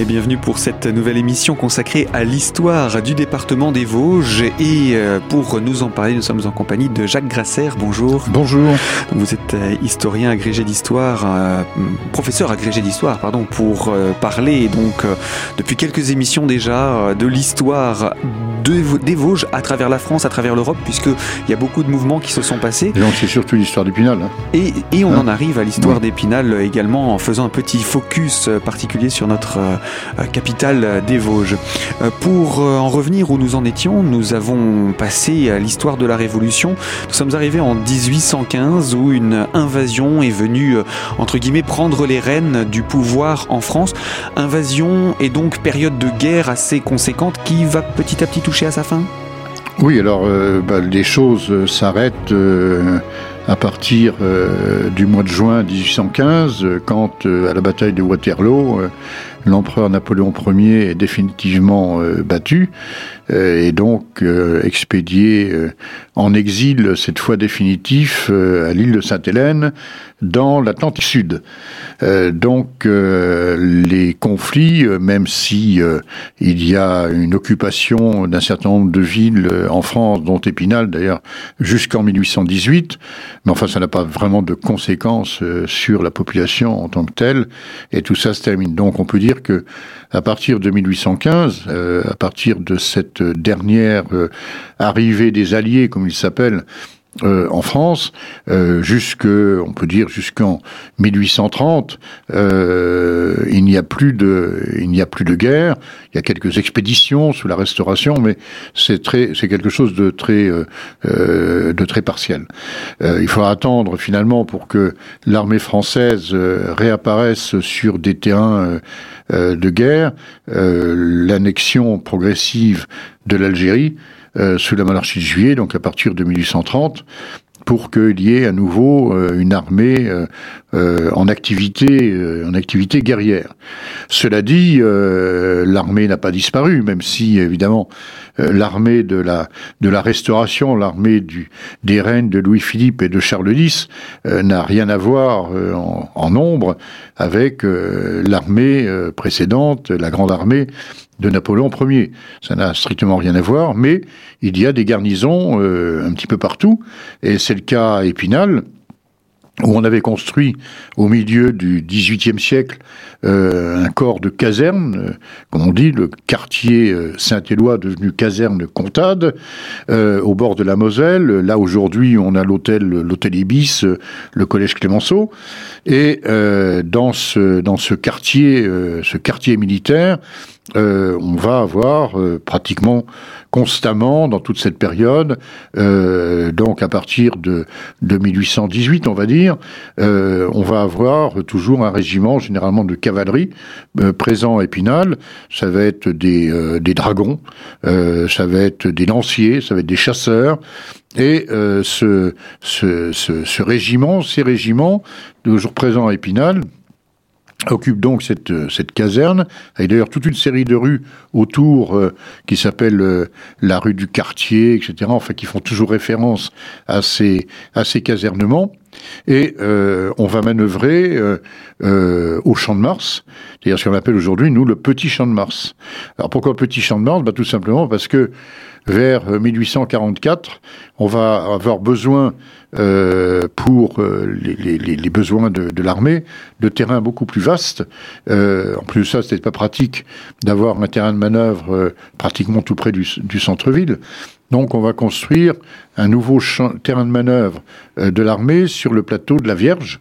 et bienvenue pour cette nouvelle émission consacrée à l'histoire du département des Vosges. Et euh, pour nous en parler, nous sommes en compagnie de Jacques Grasser. Bonjour. Bonjour. Vous êtes euh, historien agrégé d'histoire, euh, professeur agrégé d'histoire, pardon, pour parler donc depuis quelques émissions déjà de l'histoire des Vosges à travers la France, à travers l'Europe, puisqu'il y a beaucoup de mouvements qui se sont passés. Et donc c'est surtout l'histoire d'Épinal. Hein. Et, et, on hein en arrive à l'histoire d'Épinal également en faisant un petit focus particulier sur notre euh, capitale des Vosges. Euh, pour euh, en revenir où nous en étions, nous avons passé à l'histoire de la Révolution. Nous sommes arrivés en 1815 où une invasion est venue, entre guillemets, prendre les rênes du pouvoir en France. Invasion et donc période de guerre assez conséquente qui va petit à petit toucher à sa fin? Oui, alors bah, les choses s'arrêtent à partir du mois de juin 1815, quand à la bataille de Waterloo, l'empereur Napoléon Ier est définitivement euh, battu euh, et donc euh, expédié en exil, cette fois définitif, à l'île de Sainte-Hélène, dans l'Atlantique Sud. donc les conflits, même si il y a une occupation d'un certain nombre de villes en France, dont Épinal d'ailleurs, jusqu'en 1818, mais enfin ça n'a pas vraiment de conséquences sur la population en tant que telle, et tout ça se termine. Donc on peut dire que à partir de 1815, euh, à partir de cette dernière euh, arrivée des Alliés, comme ils s'appellent, euh, en France, euh, jusque, on peut dire jusqu'en 1830, euh, il n'y a plus de, il n'y a plus de guerre. Il y a quelques expéditions sous la Restauration, mais c'est très, c'est quelque chose de très, euh, de très partiel. il faudra attendre finalement pour que l'armée française réapparaisse sur des terrains de guerre, l'annexion progressive de l'Algérie. Euh, sous la monarchie de Juillet, donc à partir de 1830, pour qu'il y ait à nouveau euh, une armée euh, en activité, en activité guerrière. Cela dit, l'armée n'a pas disparu, même si évidemment l'armée de la de la Restauration, l'armée du des reines de Louis Philippe et de Charles X n'a rien à voir en, en, nombre avec l'armée précédente, la grande armée de Napoléon Ier. Ça n'a strictement rien à voir, mais il y a des garnisons euh, un petit peu partout, et c'est le cas à Épinal, où on avait construit au milieu du XVIIIe siècle euh, un corps de caserne, euh, comme on dit, le quartier Saint-Éloi devenu caserne Comtade, au bord de la Moselle. Là aujourd'hui, on a l'hôtel, l'hôtel Ibis, le collège Clémenceau, et dans ce dans ce quartier, ce quartier militaire, euh, on va avoir euh, pratiquement constamment dans toute cette période, euh, donc à partir de, de 1818, on va dire, on va avoir toujours un régiment généralement de cavalerie présent à Épinal. Ça va être des, des dragons, ça va être des lanciers, ça va être des chasseurs. Et ce, ce, ce, ce, régiment, ces régiments, toujours présents à Épinal, occupe donc cette, euh, cette caserne, avec d'ailleurs toute une série de rues autour euh, qui s'appellent euh, la rue du quartier, etc., enfin qui font toujours référence à ces, à ces casernements. Et on va manœuvrer au Champ de Mars, c'est-à-dire ce qu'on appelle aujourd'hui, nous, le Petit Champ de Mars. Alors pourquoi Petit Champ de Mars? Bah, Tout simplement parce que vers 1844, on va avoir besoin euh, pour euh, les, besoins de, l'armée, de terrains beaucoup plus vastes. Euh, en plus de ça, c'était pas pratique d'avoir un terrain de manœuvre euh, pratiquement tout près du centre-ville. Donc, on va construire un nouveau terrain de manœuvre euh, de l'armée sur le plateau de la Vierge,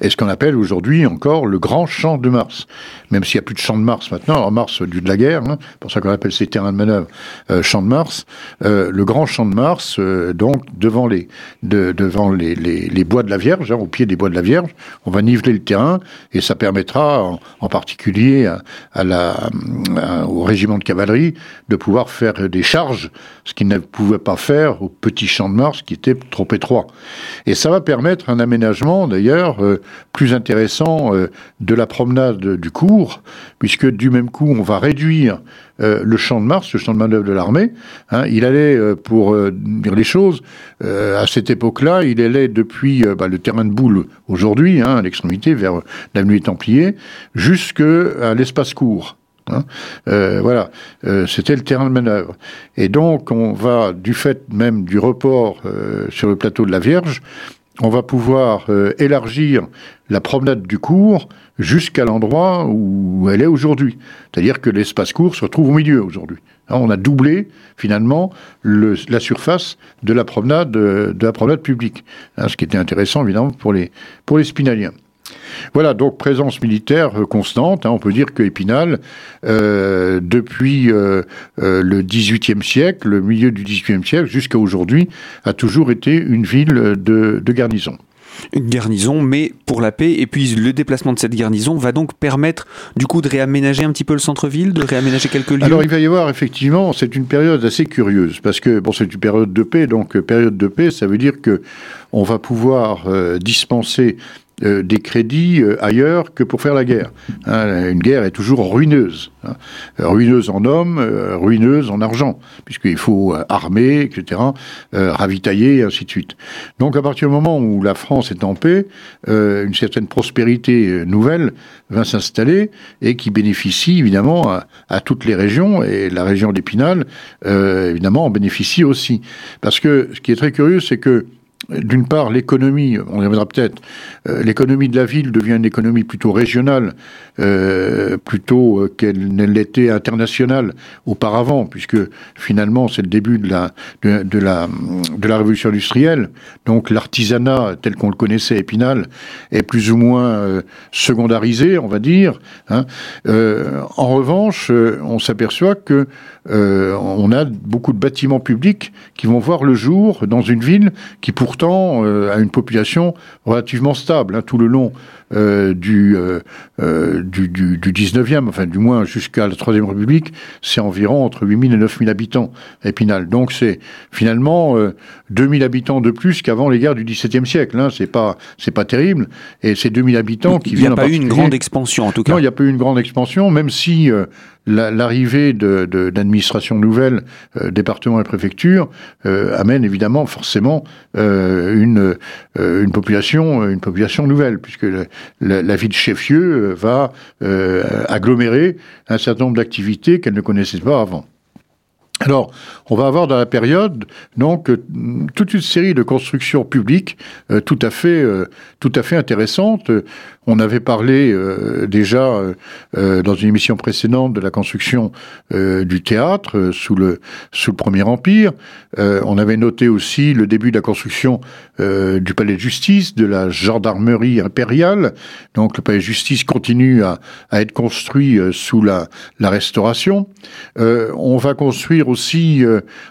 et ce qu'on appelle aujourd'hui encore le grand champ de Mars. Même s'il n'y a plus de champ de Mars maintenant, en Mars du de la guerre, hein, pour ça qu'on appelle ces terrains de manœuvre euh, champ de Mars, euh, le grand champ de Mars, euh, donc devant les de, devant les, les, bois de la Vierge, hein, au pied des bois de la Vierge, on va niveler le terrain et ça permettra, en, particulier au régiment de cavalerie, de pouvoir faire des charges, ce qu'il ne pouvait pas faire au petit champ de Mars qui était trop étroit. Et ça va permettre un aménagement d'ailleurs plus intéressant de la promenade du cours, puisque du même coup, on va réduire le champ de Mars, le champ de manœuvre de l'armée. Hein. il allait, pour dire les choses, à cette époque-là, il allait depuis bah, le terrain de boule aujourd'hui, hein, à l'extrémité, vers l'avenue des Templiers, jusqu'à l'espace court. Hein. Euh, voilà, euh, c'était le terrain de manœuvre. Et donc, on va, du fait même du report euh, sur le plateau de la Vierge, on va pouvoir élargir la promenade du cours jusqu'à l'endroit où elle est aujourd'hui. C'est-à-dire que l'espace court se retrouve au milieu aujourd'hui. Hein, on a doublé finalement la surface de la promenade de la promenade publique, hein, ce qui était intéressant évidemment pour les pour les spinaliens. Voilà, donc présence militaire euh, constante. Hein, on peut dire que Épinal, euh, depuis euh, le XVIIIe siècle, le milieu du XVIIIe siècle jusqu'à aujourd'hui, a toujours été une ville de, garnison une garnison, mais pour la paix. Et puis le déplacement de cette garnison va donc permettre du coup de réaménager un petit peu le centre-ville, de réaménager quelques lieux? Alors il va y avoir effectivement, c'est une période assez curieuse parce que bon, c'est une période de paix, donc période de paix, ça veut dire que on va pouvoir dispenser euh, des crédits euh, ailleurs que pour faire la guerre. Hein, une guerre est toujours ruineuse. Hein. ruineuse en hommes, euh, ruineuse en argent, puisqu'il faut armer, etc., ravitailler, et ainsi de suite. Donc à partir du moment où la France est en paix, une certaine prospérité nouvelle va s'installer et qui bénéficie évidemment à, à, toutes les régions, et la région d'Épinal, évidemment, en bénéficie aussi. Parce que ce qui est très curieux, c'est que d'une part, l'économie, on y reviendra peut-être, euh, l'économie de la ville devient une économie plutôt régionale, euh, plutôt euh, qu'elle ne l'était internationale auparavant, puisque finalement c'est le début de la, de, la, de la révolution industrielle. Donc l'artisanat tel qu'on le connaissait à Épinal est plus ou moins secondarisé, on va dire. Hein. en revanche, on s'aperçoit que on a beaucoup de bâtiments publics qui vont voir le jour dans une ville qui pourtant a une population relativement stable hein, tout le long euh, du, euh, euh, du, du, du, 19e, enfin du moins jusqu'à la Troisième République, c'est environ entre 8000 et 9000 habitants, Épinal. Donc c'est finalement 2000 habitants de plus qu'avant les guerres du XVIIe siècle. Hein. C'est pas, c'est pas terrible. Et ces 2000 habitants qui viennent. Il n'y a pas eu une grande expansion en tout cas. Non, il n'y a pas eu une grande expansion, même si l'arrivée d'administrations de, nouvelles, départements et préfectures, amène évidemment forcément une, une population, une population nouvelle, puisque la, ville chef-lieu va euh, agglomérer un certain nombre d'activités qu'elle ne connaissait pas avant. Alors, on va avoir dans la période donc euh, toute une série de constructions publiques euh, tout à fait tout à fait intéressantes. On avait parlé euh, déjà euh, euh, dans une émission précédente de la construction du théâtre sous le sous le Premier Empire. on avait noté aussi le début de la construction du palais de justice, de la gendarmerie impériale. Donc le palais de justice continue à, à être construit sous la, la Restauration. on va construire aussi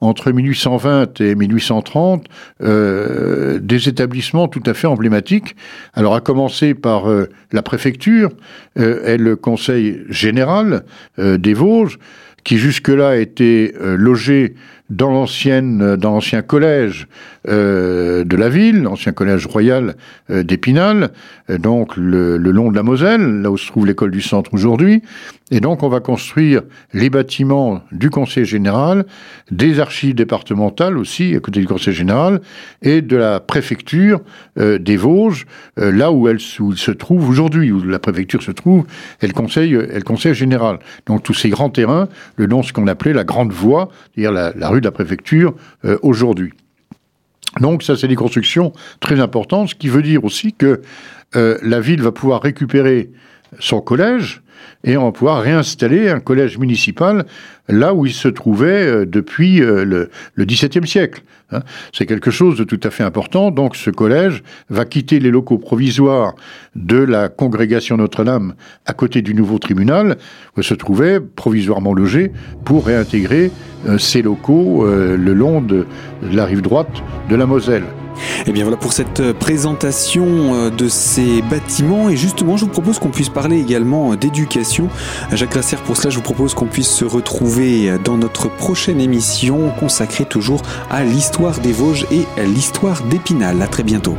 entre 1820 et 1830 des établissements tout à fait emblématiques. Alors à commencer par euh, la préfecture euh, est le conseil général euh, des Vosges, qui jusque-là était logé dans l'ancienne, dans l'ancien collège euh, de la ville, l'ancien collège royal euh, d'Épinal, euh, donc le, long de la Moselle, là où se trouve l'école du centre aujourd'hui. Et donc on va construire les bâtiments du conseil général, des archives départementales aussi à côté du conseil général, et de la préfecture des Vosges, là où elle se trouve aujourd'hui, où la préfecture se trouve, et le conseil, le conseil général. Donc tous ces grands terrains, le long de ce qu'on appelait la grande voie, c'est-à-dire la, la rue de la préfecture euh, aujourd'hui. Donc ça, c'est des constructions très importantes, ce qui veut dire aussi que euh, la ville va pouvoir récupérer son collège et on va pouvoir réinstaller un collège municipal là où il se trouvait euh, depuis le, XVIIe siècle. Hein. C'est quelque chose de tout à fait important. Donc ce collège va quitter les locaux provisoires de la congrégation Notre-Dame à côté du nouveau tribunal, où se trouvait provisoirement logé, pour réintégrer euh, ces locaux euh, le long de la rive droite de la Moselle. Et eh bien voilà pour cette euh, présentation de ces bâtiments. Et justement, je vous propose qu'on puisse parler également d'éducation. Jacques Grasser, pour cela, je vous propose qu'on puisse se retrouver dans notre prochaine émission consacrée toujours à l'histoire des Vosges et à l'histoire d'Épinal. À très bientôt.